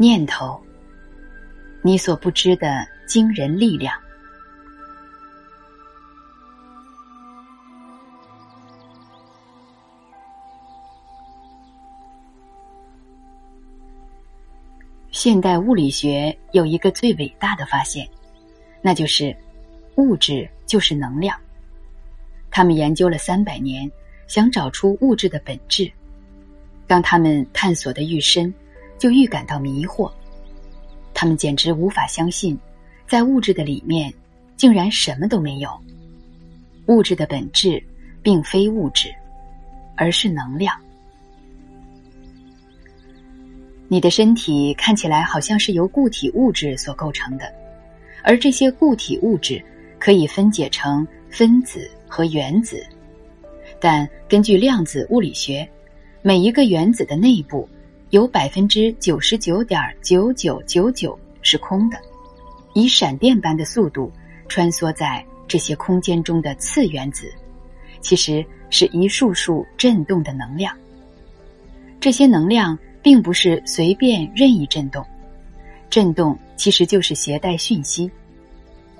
念头，你所不知的惊人力量。现代物理学有一个最伟大的发现，那就是物质就是能量。他们研究了三百年，想找出物质的本质。当他们探索的愈深，就预感到迷惑。他们简直无法相信，在物质的里面竟然什么都没有。物质的本质并非物质，而是能量。你的身体看起来好像是由固体物质所构成的，而这些固体物质可以分解成分子和原子。但根据量子物理学，每一个原子的内部有百分之九十九点九九九九是空的，以闪电般的速度穿梭在这些空间中的次原子，其实是一束束振动的能量。这些能量。并不是随便任意振动，振动其实就是携带讯息，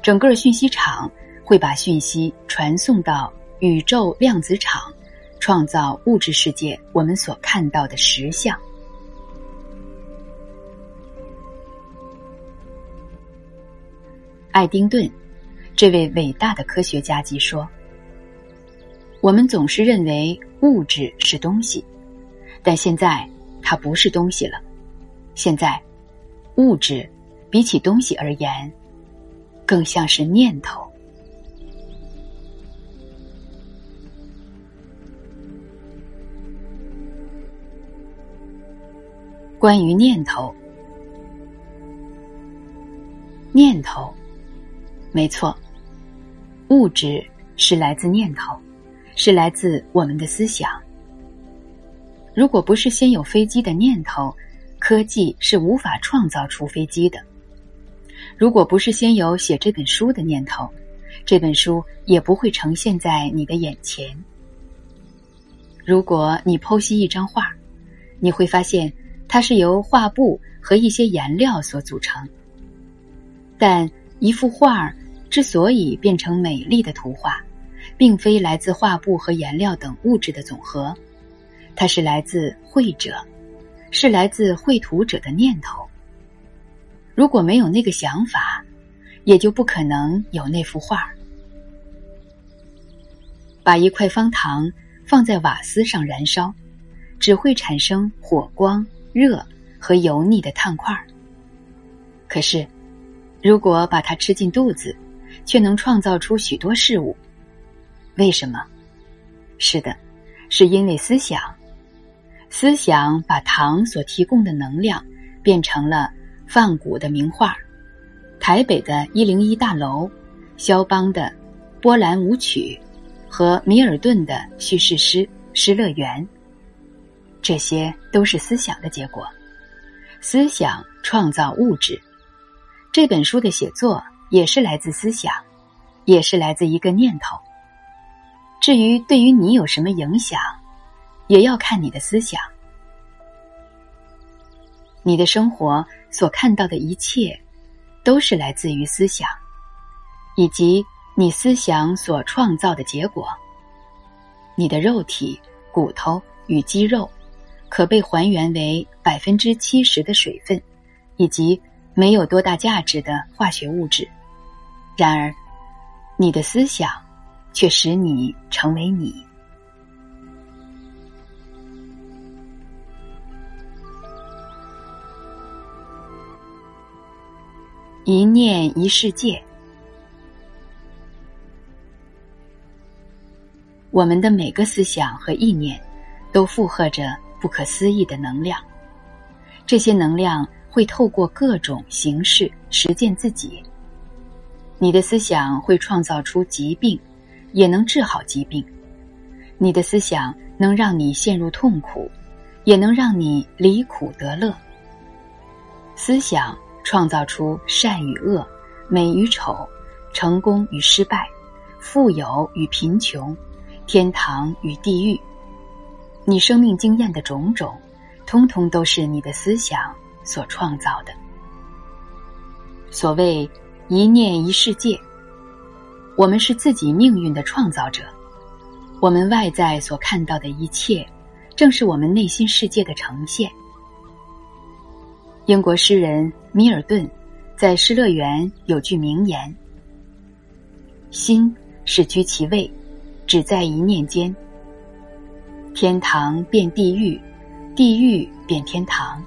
整个讯息场会把讯息传送到宇宙量子场，创造物质世界我们所看到的实相。爱丁顿这位伟大的科学家即说：“我们总是认为物质是东西，但现在。”它不是东西了。现在，物质比起东西而言，更像是念头。关于念头，念头，没错，物质是来自念头，是来自我们的思想。如果不是先有飞机的念头，科技是无法创造出飞机的；如果不是先有写这本书的念头，这本书也不会呈现在你的眼前。如果你剖析一张画，你会发现它是由画布和一些颜料所组成。但一幅画之所以变成美丽的图画，并非来自画布和颜料等物质的总和。它是来自绘者，是来自绘图者的念头。如果没有那个想法，也就不可能有那幅画。把一块方糖放在瓦斯上燃烧，只会产生火光、热和油腻的炭块儿。可是，如果把它吃进肚子，却能创造出许多事物。为什么？是的，是因为思想。思想把糖所提供的能量变成了梵谷的名画、台北的一零一大楼、肖邦的波兰舞曲和米尔顿的叙事诗《失乐园》。这些都是思想的结果。思想创造物质。这本书的写作也是来自思想，也是来自一个念头。至于对于你有什么影响？也要看你的思想，你的生活所看到的一切，都是来自于思想，以及你思想所创造的结果。你的肉体、骨头与肌肉，可被还原为百分之七十的水分，以及没有多大价值的化学物质。然而，你的思想却使你成为你。一念一世界，我们的每个思想和意念都负荷着不可思议的能量。这些能量会透过各种形式实践自己。你的思想会创造出疾病，也能治好疾病。你的思想能让你陷入痛苦，也能让你离苦得乐。思想。创造出善与恶、美与丑、成功与失败、富有与贫穷、天堂与地狱。你生命经验的种种，通通都是你的思想所创造的。所谓一念一世界，我们是自己命运的创造者。我们外在所看到的一切，正是我们内心世界的呈现。英国诗人米尔顿在《失乐园》有句名言：“心是居其位，只在一念间。天堂变地狱，地狱变天堂。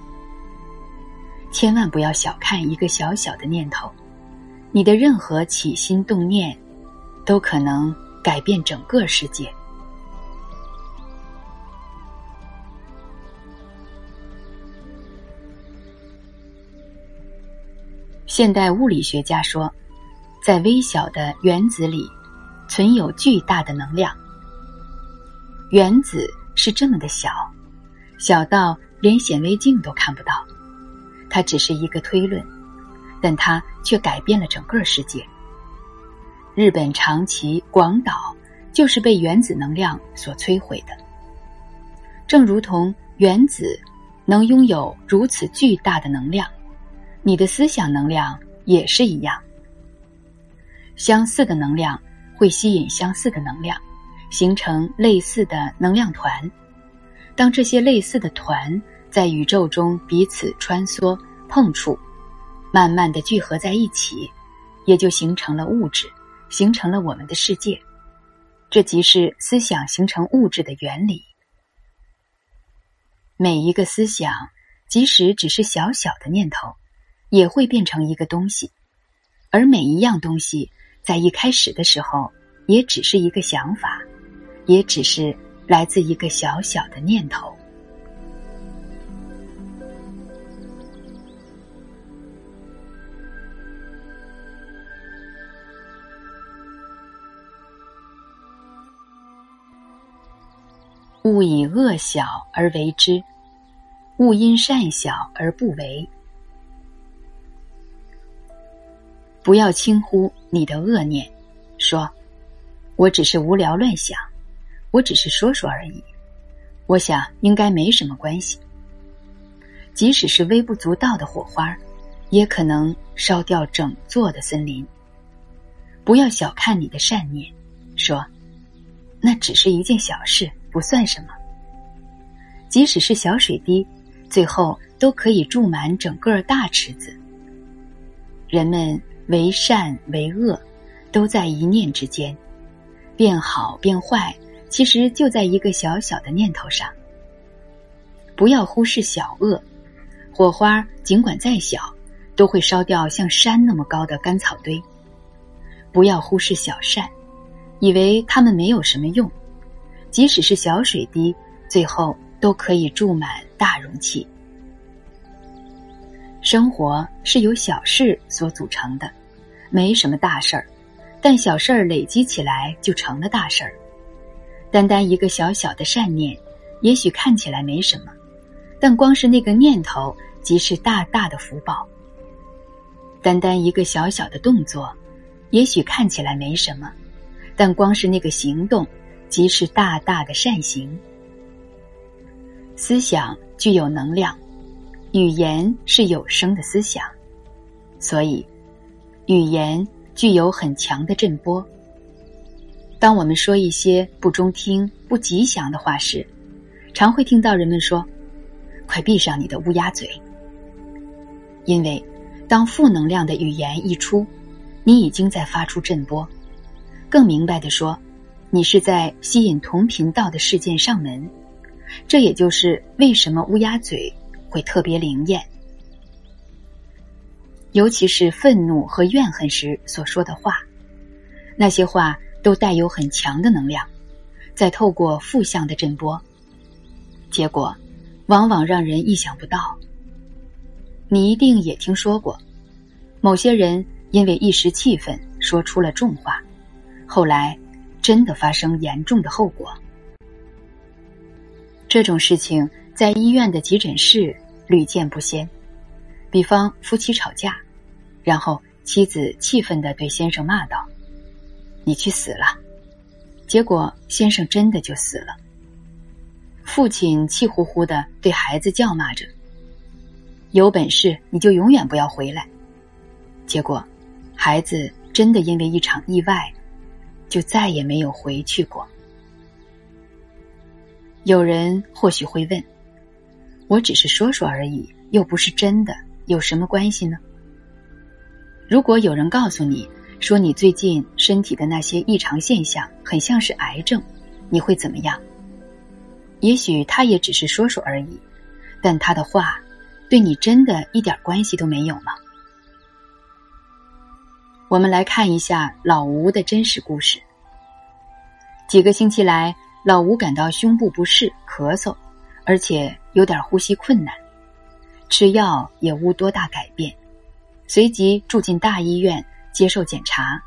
千万不要小看一个小小的念头，你的任何起心动念，都可能改变整个世界。”现代物理学家说，在微小的原子里，存有巨大的能量。原子是这么的小，小到连显微镜都看不到。它只是一个推论，但它却改变了整个世界。日本长崎、广岛就是被原子能量所摧毁的。正如同原子能拥有如此巨大的能量。你的思想能量也是一样，相似的能量会吸引相似的能量，形成类似的能量团。当这些类似的团在宇宙中彼此穿梭、碰触，慢慢的聚合在一起，也就形成了物质，形成了我们的世界。这即是思想形成物质的原理。每一个思想，即使只是小小的念头。也会变成一个东西，而每一样东西在一开始的时候，也只是一个想法，也只是来自一个小小的念头。勿以恶小而为之，勿因善小而不为。不要轻忽你的恶念，说：“我只是无聊乱想，我只是说说而已。”我想应该没什么关系。即使是微不足道的火花，也可能烧掉整座的森林。不要小看你的善念，说：“那只是一件小事，不算什么。”即使是小水滴，最后都可以注满整个大池子。人们。为善为恶，都在一念之间；变好变坏，其实就在一个小小的念头上。不要忽视小恶，火花尽管再小，都会烧掉像山那么高的干草堆。不要忽视小善，以为它们没有什么用，即使是小水滴，最后都可以注满大容器。生活是由小事所组成的，没什么大事儿，但小事儿累积起来就成了大事儿。单单一个小小的善念，也许看起来没什么，但光是那个念头即是大大的福报。单单一个小小的动作，也许看起来没什么，但光是那个行动即是大大的善行。思想具有能量。语言是有声的思想，所以语言具有很强的震波。当我们说一些不中听、不吉祥的话时，常会听到人们说：“快闭上你的乌鸦嘴。”因为当负能量的语言一出，你已经在发出震波。更明白的说，你是在吸引同频道的事件上门。这也就是为什么乌鸦嘴。会特别灵验，尤其是愤怒和怨恨时所说的话，那些话都带有很强的能量，在透过负向的震波，结果往往让人意想不到。你一定也听说过，某些人因为一时气愤说出了重话，后来真的发生严重的后果。这种事情在医院的急诊室。屡见不鲜，比方夫妻吵架，然后妻子气愤的对先生骂道：“你去死了！”结果先生真的就死了。父亲气呼呼的对孩子叫骂着：“有本事你就永远不要回来。结果，孩子真的因为一场意外，就再也没有回去过。有人或许会问：“我只是说说而已，又不是真的，有什么关系呢？”如果有人告诉你说你最近身体的那些异常现象很像是癌症，你会怎么样？也许他也只是说说而已，但他的话对你真的一点关系都没有吗？我们来看一下老吴的真实故事。几个星期来，老吴感到胸部不适、咳嗽，而且有点呼吸困难，吃药也无多大改变。随即住进大医院接受检查，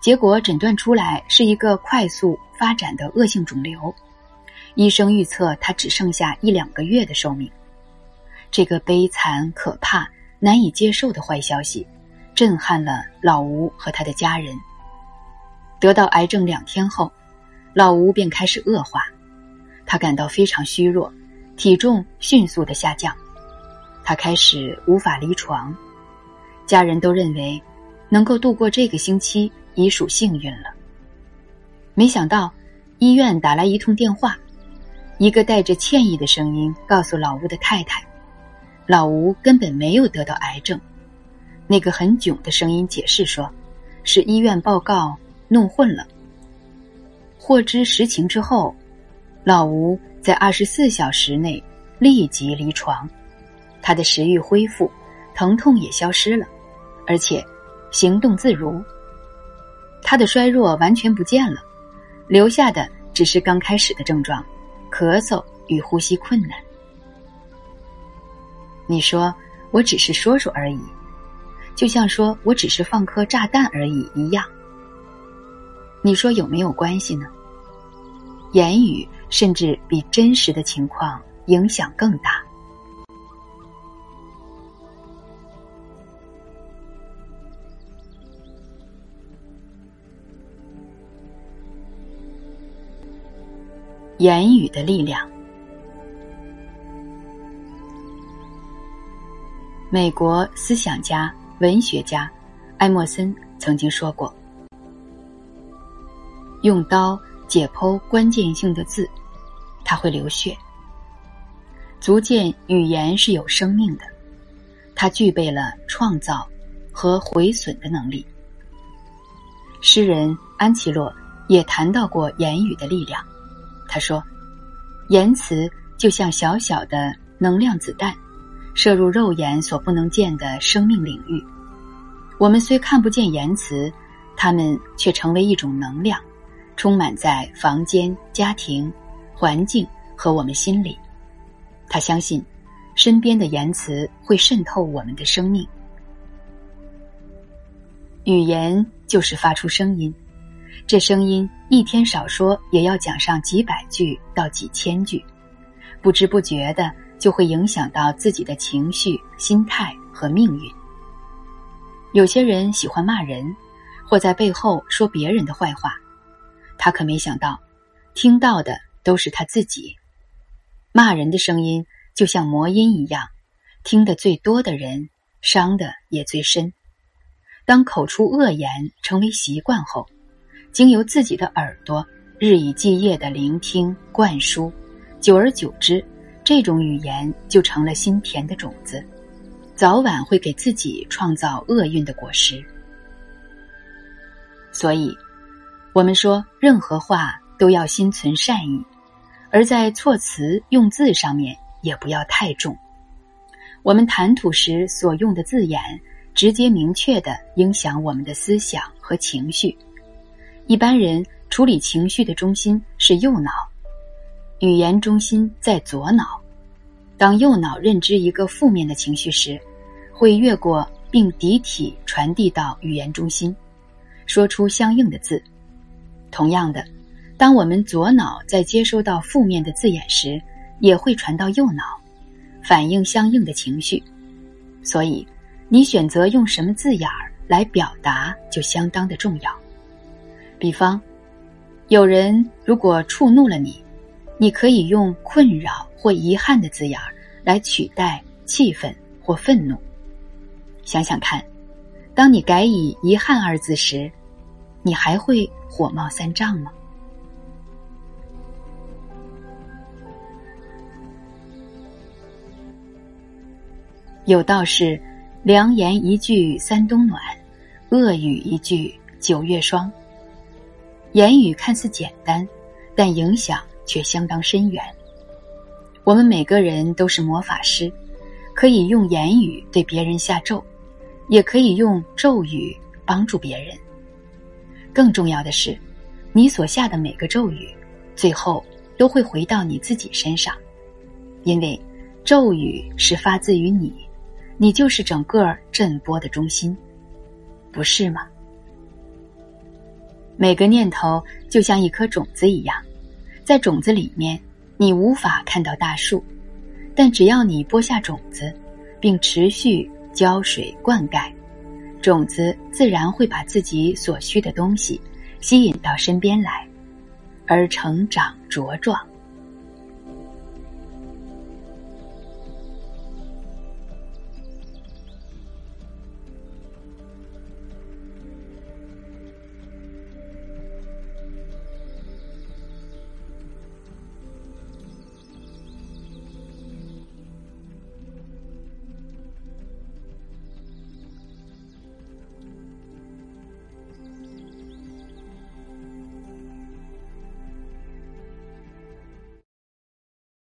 结果诊断出来是一个快速发展的恶性肿瘤，医生预测他只剩下一两个月的寿命。这个悲惨、可怕、难以接受的坏消息。震撼了老吴和他的家人。得到癌症两天后，老吴便开始恶化，他感到非常虚弱，体重迅速的下降，他开始无法离床。家人都认为，能够度过这个星期已属幸运了。没想到，医院打来一通电话，一个带着歉意的声音告诉老吴的太太，老吴根本没有得到癌症。那个很囧的声音解释说：“是医院报告弄混了。”获知实情之后，老吴在二十四小时内立即离床，他的食欲恢复，疼痛也消失了，而且行动自如。他的衰弱完全不见了，留下的只是刚开始的症状：咳嗽与呼吸困难。你说我只是说说而已。就像说我只是放颗炸弹而已一样，你说有没有关系呢？言语甚至比真实的情况影响更大。言语的力量。美国思想家。文学家埃默森曾经说过：“用刀解剖关键性的字，它会流血，足见语言是有生命的。它具备了创造和毁损的能力。”诗人安琪洛也谈到过言语的力量。他说：“言辞就像小小的能量子弹。”射入肉眼所不能见的生命领域，我们虽看不见言辞，它们却成为一种能量，充满在房间、家庭、环境和我们心里。他相信，身边的言辞会渗透我们的生命。语言就是发出声音，这声音一天少说也要讲上几百句到几千句，不知不觉的。就会影响到自己的情绪、心态和命运。有些人喜欢骂人，或在背后说别人的坏话，他可没想到，听到的都是他自己。骂人的声音就像魔音一样，听得最多的人伤的也最深。当口出恶言成为习惯后，经由自己的耳朵日以继夜的聆听灌输，久而久之。这种语言就成了心田的种子，早晚会给自己创造厄运的果实。所以，我们说任何话都要心存善意，而在措辞用字上面也不要太重。我们谈吐时所用的字眼，直接明确的影响我们的思想和情绪。一般人处理情绪的中心是右脑。语言中心在左脑，当右脑认知一个负面的情绪时，会越过并抵体传递到语言中心，说出相应的字。同样的，当我们左脑在接收到负面的字眼时，也会传到右脑，反映相应的情绪。所以，你选择用什么字眼儿来表达，就相当的重要。比方，有人如果触怒了你。你可以用困扰或遗憾的字眼儿来取代气愤或愤怒。想想看，当你改以“遗憾”二字时，你还会火冒三丈吗？有道是：“良言一句三冬暖，恶语一句九月霜。”言语看似简单，但影响却相当深远。我们每个人都是魔法师，可以用言语对别人下咒，也可以用咒语帮助别人。更重要的是，你所下的每个咒语，最后都会回到你自己身上，因为咒语是发自于你。你就是整个震波的中心，不是吗？每个念头就像一颗种子一样，在种子里面，你无法看到大树，但只要你播下种子，并持续浇水灌溉，种子自然会把自己所需的东西吸引到身边来，而成长茁壮。